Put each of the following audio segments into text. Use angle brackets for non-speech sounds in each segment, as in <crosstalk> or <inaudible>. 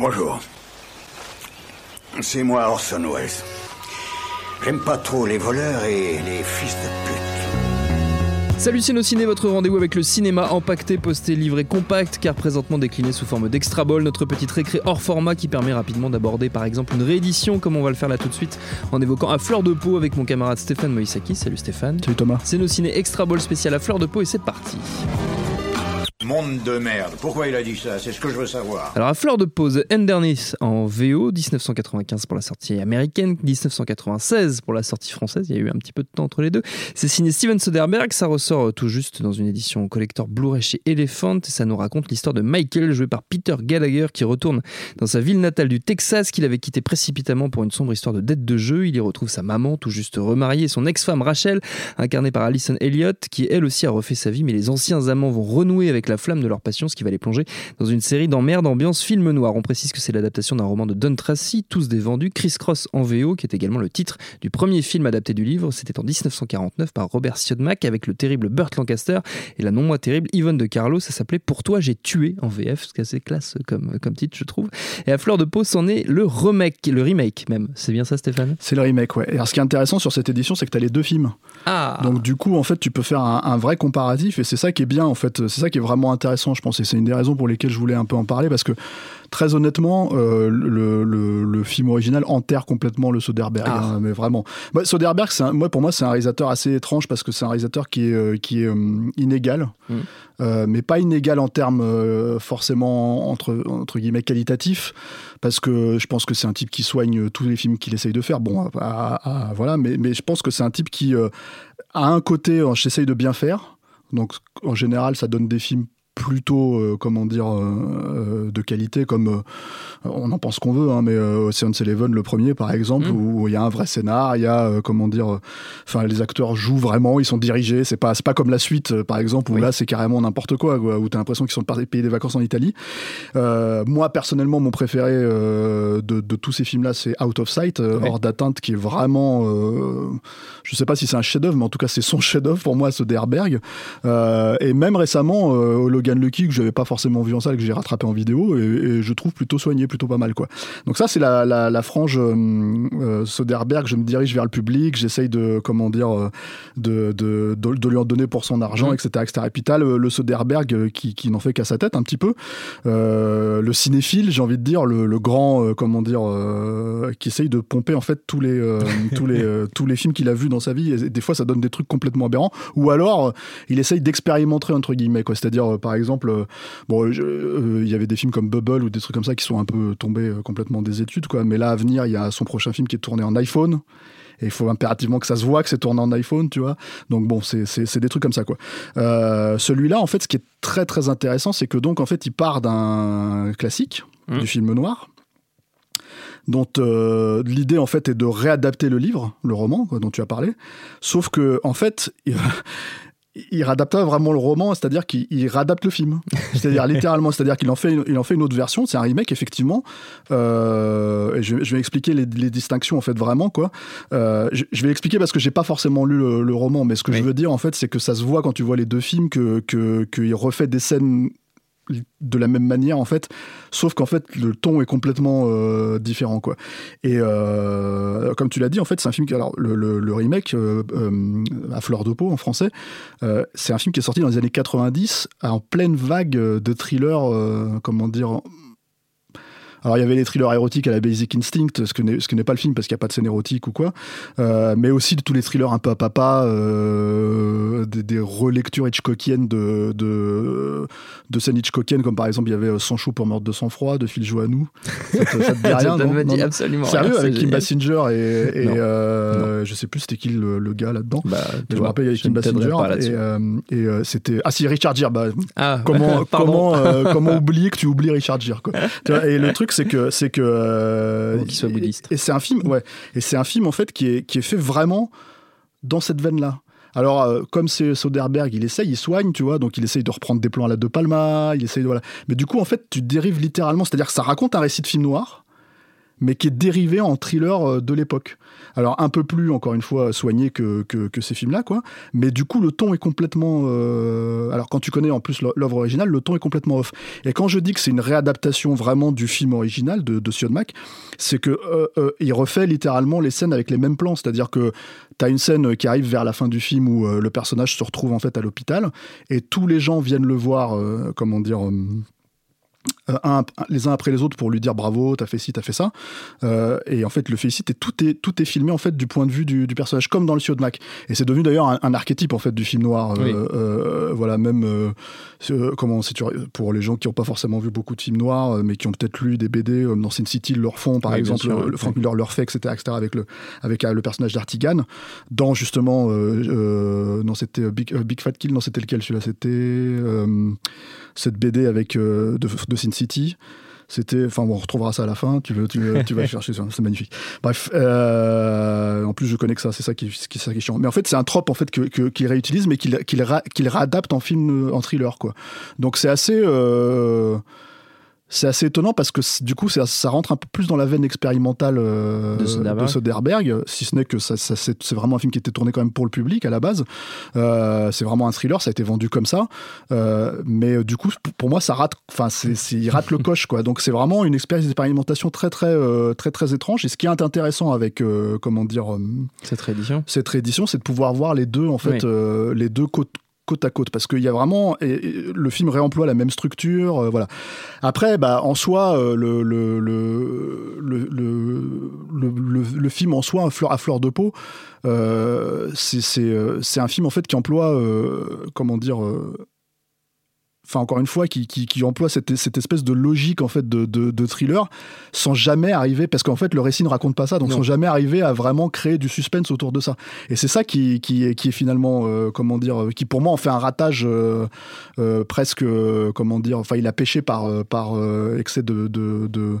Bonjour. C'est moi Orson Welles. J'aime pas trop les voleurs et les fils de pute. Salut c'est nos ciné, votre rendez-vous avec le cinéma empaqueté, posté, livré compact, car présentement décliné sous forme d'extra ball, notre petite récré hors format qui permet rapidement d'aborder par exemple une réédition, comme on va le faire là tout de suite, en évoquant à fleur de peau avec mon camarade Stéphane Moïsaki. Salut Stéphane. Salut Thomas. C'est nos ciné extra ball spécial à fleur de peau et c'est parti. Monde de merde. Pourquoi il a dit ça? C'est ce que je veux savoir. Alors à fleur de pause, Endernis en VO, 1995 pour la sortie américaine, 1996 pour la sortie française, il y a eu un petit peu de temps entre les deux. C'est signé Steven Soderbergh, ça ressort tout juste dans une édition collector Blu-ray chez Elephant ça nous raconte l'histoire de Michael joué par Peter Gallagher qui retourne dans sa ville natale du Texas qu'il avait quitté précipitamment pour une sombre histoire de dette de jeu. Il y retrouve sa maman tout juste remariée, son ex-femme Rachel, incarnée par Alison Elliott, qui elle aussi a refait sa vie mais les anciens amants vont renouer avec la flamme de leur passion, ce qui va les plonger dans une série d'emmerde ambiance film noir. On précise que c'est l'adaptation d'un roman de Don Tracy, Tous des vendus, Criss Cross en VO, qui est également le titre du premier film adapté du livre. C'était en 1949 par Robert Siodmak avec le terrible Burt Lancaster et la non moins terrible Yvonne de Carlo. Ça s'appelait Pour toi j'ai tué en VF, ce qui est assez classe comme, comme titre, je trouve. Et à fleur de peau, c'en est le remake, le remake même. C'est bien ça, Stéphane? C'est le remake, ouais. Et alors, ce qui est intéressant sur cette édition, c'est que tu as les deux films. Ah Donc, du coup, en fait, tu peux faire un, un vrai comparatif et c'est ça qui est bien, en fait. C'est ça qui est vraiment intéressant, je pense. Et c'est une des raisons pour lesquelles je voulais un peu en parler parce que, très honnêtement, euh, le, le- le film original enterre complètement le Soderbergh. Ah. hein, mais vraiment. Moi, Soderbergh, un- moi, pour moi, c'est un réalisateur assez étrange parce que c'est un réalisateur qui est, euh, qui est euh, inégal. Mm. Mais pas inégal en termes forcément entre, entre guillemets qualitatifs, parce que je pense que c'est un type qui soigne tous les films qu'il essaye de faire. Bon, à- à- à- voilà, mais, mais je pense que c'est un type qui a un côté, j'essaye de bien faire, donc en général, ça donne des films plutôt, euh, comment dire, euh, euh, de qualité, comme euh, on en pense qu'on veut, hein, mais euh, Ocean's Eleven, le premier par exemple, Mm. où il y a un vrai scénar, il y a, euh, comment dire, enfin les acteurs jouent vraiment, ils sont dirigés, c'est pas, c'est pas comme la suite, par exemple, où Oui. là c'est carrément n'importe quoi, quoi où t'as l'impression qu'ils sont partis payer des vacances en Italie. Euh, moi personnellement, mon préféré euh, de, de tous ces films-là, c'est Out of Sight, Ouais. hors d'atteinte, qui est vraiment, euh, je sais pas si c'est un chef-d'œuvre, mais en tout cas c'est son <laughs> chef-d'œuvre pour moi, Soderbergh. Euh, et même récemment, euh, Logan Lucky, que j'avais pas forcément vu en salle, que j'ai rattrapé en vidéo, et, et je trouve plutôt soigné, plutôt pas mal, quoi. Donc ça, c'est la, la, la frange euh, euh, Soderbergh. Je me dirige vers le public, j'essaye de, comment dire, euh, de, de, de, de lui en donner pour son argent, etc., etc. Et puis t'as le, le Soderbergh qui, qui n'en fait qu'à sa tête un petit peu. Euh, le cinéphile, j'ai envie de dire, le, le grand, euh, comment dire, qui essaye de pomper en fait tous les, <laughs> tous les, tous les films qu'il a vus dans sa vie. Et des fois, ça donne des trucs complètement aberrants. Ou alors, il essaye d'expérimenter entre guillemets, quoi. C'est-à-dire, euh, par exemple, euh, bon, je- euh, il y avait des films comme Bubble ou des trucs comme ça qui sont un peu tombés euh, complètement des études, quoi. Mais là, à venir, il y a son prochain film qui est tourné en iPhone. Et il faut impérativement que ça se voit que c'est tourné en iPhone, tu vois. Donc bon, c'est- des trucs comme ça, quoi. Euh, Celui-là, en fait, ce qui est très très intéressant, c'est que donc en fait, il part d'un classique Mhm. du film noir dont euh, l'idée en fait est de réadapter le livre, le roman quoi, dont tu as parlé, sauf que en fait il, réadapte vraiment le roman, c'est-à-dire qu'il il réadapte le film, <laughs> c'est-à-dire littéralement, c'est-à-dire qu'il en fait une, il en fait une autre version, c'est un remake effectivement. Euh, et je, je vais expliquer les, les distinctions en fait vraiment quoi. Euh, je, je vais expliquer parce que j'ai pas forcément lu le, le roman, mais ce que Oui. je veux dire en fait, c'est que ça se voit quand tu vois les deux films que que qu'il refait des scènes de la même manière en fait sauf qu'en fait le ton est complètement euh, différent quoi. Et euh, comme tu l'as dit en fait c'est un film qui alors le, remake euh, à fleur de peau en français c'est un film qui est sorti dans les années 90 en pleine vague de thrillers comment dire alors il y avait les thrillers érotiques à la Basic Instinct, ce que n'est ce que n'est pas le film parce qu'il n'y a pas de scène érotique ou quoi, Euh, mais aussi de tous les thrillers un peu à papa, euh, des, des relectures Hitchcockiennes de, de, de scènes Hitchcockiennes, comme par exemple il y avait Sans chaud pour meurtre de sang-froid de Phil Joannou. Ça te, ça te dit <laughs> rien, Ça non me dit Non, non. absolument Sérieux, rien, avec Kim. Basinger et, et, euh, je sais plus c'était qui le, le gars là-dedans. Bah, je me vois, rappelle, il y avait Kim Basinger et, euh, et, euh, c'était ah si Richard Gere bah, Ah, comment <laughs> comment euh, comment oublier que tu oublies Richard Gere quoi. <laughs> Et le truc c'est que c'est que euh, qu'il soit bouddhiste. et c'est un film ouais et c'est un film en fait qui est qui est fait vraiment dans cette veine là. Alors, euh, comme c'est Soderbergh, il essaye, il soigne, tu vois, donc il essaye de reprendre des plans à la De Palma, il essaye, de- voilà. Mais du coup, en fait, tu dérives littéralement, c'est-à-dire que ça raconte un récit de film noir, mais qui est dérivé en thriller euh, de l'époque. Alors, un peu plus, encore une fois, soigné que, que, ces films-là, quoi. Mais du coup, le ton est complètement. euh, Alors, quand tu connais en plus l'œuvre originale, le ton est complètement off. Et quand je dis que c'est une réadaptation vraiment du film original de, de Mac, c'est que euh, il refait littéralement les scènes avec les mêmes plans. C'est-à-dire que tu as une scène qui arrive vers la fin du film où le personnage se retrouve en fait à l'hôpital et tous les gens viennent le voir, comment dire. Euh, un- les uns après les autres pour lui dire bravo, t'as fait ci, t'as fait ça. Euh, et en fait, le félicite et tout est, tout est filmé en fait du point de vue du, du personnage, comme dans le Sio de Mac. Et c'est devenu d'ailleurs un, un archétype en fait du film noir. euh, Oui. euh, voilà, même comment pour les gens qui n'ont pas forcément vu beaucoup de films noirs, mais qui ont peut-être lu des BD, dans Sin City, ils le refont par Oui, exemple, sûr, le oui. Frank Miller le refait, etc., etc., avec le avec le personnage d'Artigan. Dans justement, non c'était Big, Big Fat Kill, non c'était lequel celui-là, c'était cette BD avec euh, de, de Sin City. C'était, enfin bon, on retrouvera ça à la fin. Tu veux, tu, vas <laughs> chercher ça, c'est magnifique. Bref, euh, en plus je connais que ça, c'est ça qui, qui, ça qui est chiant. Mais en fait, c'est un trope en fait que, que- qu'il réutilise, mais qu'il, qu'il, ra- qu'il réadapte en film, en thriller quoi. Donc c'est assez, euh, c'est assez étonnant parce que du coup ça, ça rentre un peu plus dans la veine expérimentale euh, De Soderbergh. Soderbergh, si ce n'est que ça, ça- c'est, vraiment un film qui était tourné quand même pour le public à la base. Euh, c'est vraiment un thriller, ça a été vendu comme ça. Euh, mais du coup, pour moi, ça rate. Enfin, il rate le <laughs> coche, quoi. Donc, c'est vraiment une expérience d'expérimentation très, très, très, très étrange. Et ce qui est intéressant avec, comment dire, Cette réédition. cette réédition, c'est de pouvoir voir les deux, en fait, Oui. les deux côtes côte à côte parce qu'il y a vraiment le film réemploie la même structure euh, voilà. Après bah en soi euh, le, le, le, le, film en soi à fleur, à fleur de peau euh, euh, c'est un film en fait qui emploie comment dire Enfin, encore une fois, qui, qui, qui emploie cette, cette espèce de logique en fait de, de, de thriller sans jamais arriver, parce qu'en fait le récit ne raconte pas ça, donc Non. sans jamais arriver à vraiment créer du suspense autour de ça. Et c'est ça qui, qui, est, qui est finalement, euh, comment dire, euh, qui pour moi en fait un ratage euh, euh, presque, comment dire, enfin il a péché par, par excès de, de, de-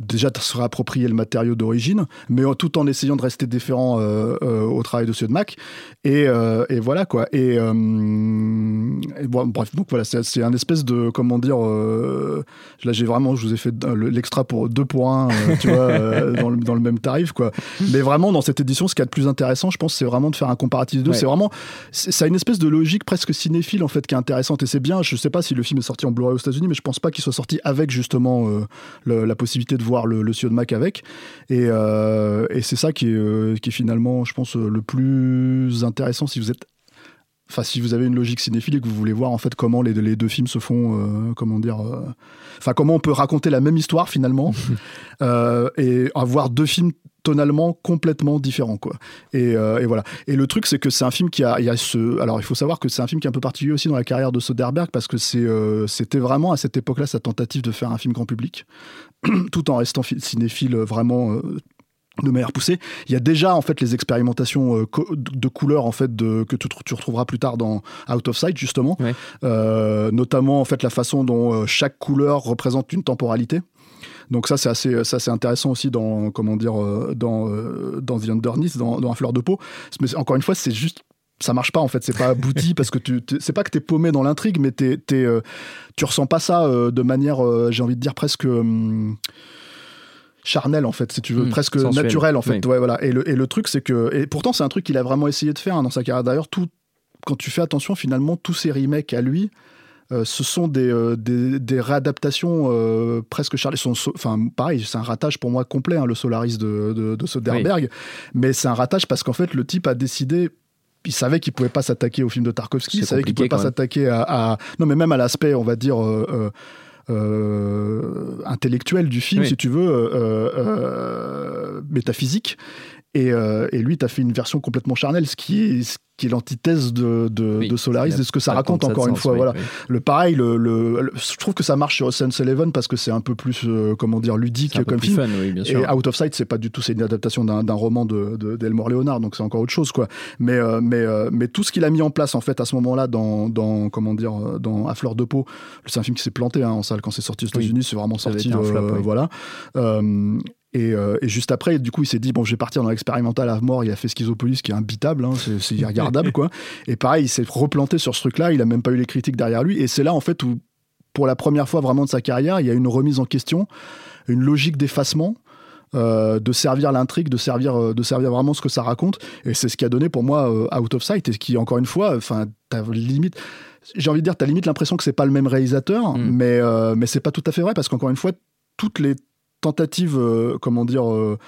déjà de se réapproprier le matériau d'origine, mais tout en essayant de rester différent euh, euh, au travail de ceux de Mac. Et, euh, et voilà quoi. Et, et bon, bref, donc voilà, c'est un espèce de, comment dire, là j'ai vraiment, je vous ai fait le- l'extra pour deux pour un, euh, tu vois, <laughs> dans, le, dans le même tarif quoi. Mais vraiment dans cette édition, ce qu'il y a de plus intéressant, je pense, c'est vraiment de faire un comparatif des deux. Ouais. C'est vraiment, c'est- ça a une espèce de logique presque cinéphile en fait qui est intéressante et c'est bien. Je sais pas si le film est sorti en Blu-ray aux États-Unis, mais je pense pas qu'il soit sorti avec justement le- la possibilité de voir le, le CEO de Mac avec. Et, euh, et c'est ça qui est, euh, finalement, je pense, euh, le plus intéressant si vous êtes. Enfin, si vous avez une logique cinéphile et que vous voulez voir en fait comment les, les deux films se font, euh, comment dire, euh, enfin comment on peut raconter la même histoire finalement <laughs> euh, et avoir deux films tonalement complètement différents quoi. Et, et voilà. Et le truc c'est que c'est un film qui a, il y a ce, alors il faut savoir que c'est un film qui est un peu particulier aussi dans la carrière de Soderbergh parce que c'est, c'était vraiment à cette époque-là sa tentative de faire un film grand public <clears throat> tout en restant cinéphile vraiment de manière poussée. Il y a déjà en fait les expérimentations euh, co- de couleurs en fait de, que tu, tu retrouveras plus tard dans Out of Sight justement, Ouais. Euh, notamment en fait la façon dont euh, chaque couleur représente une temporalité. Donc ça c'est assez ça c'est intéressant aussi dans comment dire dans dans The Underneath dans, dans Un fleur de peau. Mais encore une fois c'est juste ça marche pas en fait, c'est pas abouti <laughs> parce que tu c'est pas que t'es paumé dans l'intrigue, mais t'es, t'es, tu ressens pas ça de manière, j'ai envie de dire presque hum, charnelle en fait, si tu veux, Mm, presque naturelle en fait. Oui. Ouais, voilà. Et le, et le truc c'est que, et pourtant c'est un truc qu'il a vraiment essayé de faire hein, dans sa carrière. D'ailleurs, tout, quand tu fais attention, finalement, tous ces remakes à lui. euh, ce sont des, euh, des, des réadaptations euh, presque so- Enfin, pareil, c'est un ratage pour moi complet, hein, le Solaris de, de, de Soderbergh. Mais c'est un ratage parce qu'en fait, le type a décidé il savait qu'il pouvait pas s'attaquer au film de Tarkovsky, il savait qu'il pouvait pas s'attaquer à, à- non mais même à l'aspect on va dire euh, euh, euh, intellectuel du film Oui. si tu veux euh, euh, métaphysique Et, euh, et lui, tu as fait une version complètement charnelle, ce qui est, qui est l'antithèse de, de, Oui, de Solaris, de ce que ça raconte encore une fois. oui, voilà. oui. Le pareil, le, le- le- je trouve que ça marche sur Ocean's Eleven parce que c'est un peu plus, euh, comment dire, ludique comme film. fun, oui, bien sûr. Et Out of Sight, c'est pas du tout, c'est une adaptation d'un d'un roman de, de, d'Elmore Leonard, donc c'est encore autre chose, quoi. Mais, euh, mais, euh, mais tout ce qu'il a mis en place, en fait, à ce moment-là, dans, dans, comment dire, dans À fleur de peau, c'est un film qui s'est planté hein, en salle quand c'est sorti aux. États-Unis, c'est vraiment sorti, flop, voilà. Euh, et, euh, et juste après, du coup, il s'est dit bon, je vais partir dans l'expérimental à mort. Il a fait Schizopolis, qui est imbitable, hein, c'est irregardable, <laughs> quoi. Et pareil, il s'est replanté sur ce truc-là. Il a même pas eu les critiques derrière lui. Et c'est là, en fait, où, pour la première fois vraiment de sa carrière, il y a une remise en question, une logique d'effacement. euh, de servir l'intrigue, de servir, euh, de servir vraiment ce que ça raconte, et c'est ce qui a donné pour moi euh, Out of Sight, et ce qui encore une fois, enfin, limite, j'ai envie de dire, t'as limite l'impression que c'est pas le même réalisateur, Mm. mais mais c'est pas tout à fait vrai parce qu'encore une fois, toutes les tentatives, euh, comment dire, euh,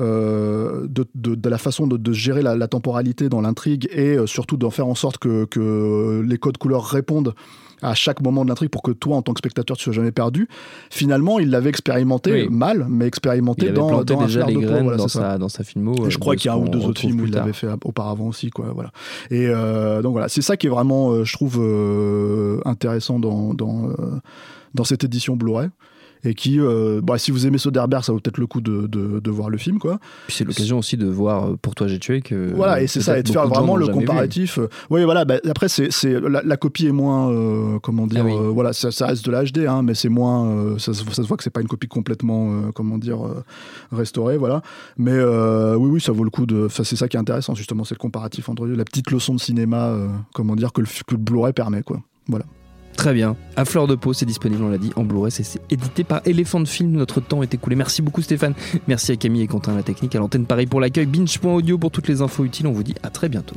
euh, de, de- de la façon de, de gérer la, la temporalité dans l'intrigue et surtout d'en faire en sorte que, que les codes couleurs répondent à chaque moment de l'intrigue pour que toi, en tant que spectateur, tu sois jamais perdu. Finalement, il l'avait expérimenté Oui. mal, mais expérimenté Il dans, dans Un déjà flair les de graines voilà, dans, sa, dans sa filmo. Et je crois qu'il y a un ou deux autres films où il l'avait fait auparavant aussi, quoi. Voilà. Et euh, donc voilà, c'est ça qui est vraiment, euh, je trouve, intéressant dans dans, dans cette édition Blu-ray. Et qui, euh, bah, si vous aimez Soderbergh, ça vaut peut-être le coup de, de, de voir le film, quoi. Puis c'est l'occasion aussi de voir euh, Pour toi j'ai tué que. Voilà, et c'est ça, et de faire vraiment le vu. comparatif. Oui, voilà, bah, après, c'est, c'est, la, la copie est moins, euh, comment dire, Ah oui. euh, voilà, ça, ça reste de la HD, hein, mais c'est moins, ça, se- ça se voit que c'est pas une copie complètement, comment dire, restaurée, voilà. Mais oui, oui, ça vaut le coup de. Enfin, c'est ça qui est intéressant, justement, c'est le comparatif entre la petite leçon de cinéma, comment dire, que le, que le Blu-ray permet, quoi. Voilà. Très bien. À fleur de peau, c'est disponible, on l'a dit, en Blu-ray. C'est édité par Elephant Film. Notre temps est écoulé. Merci beaucoup Stéphane. Merci à Camille et Quentin la technique, à l'antenne Paris pour l'accueil. Binge.audio pour toutes les infos utiles. On vous dit à très bientôt.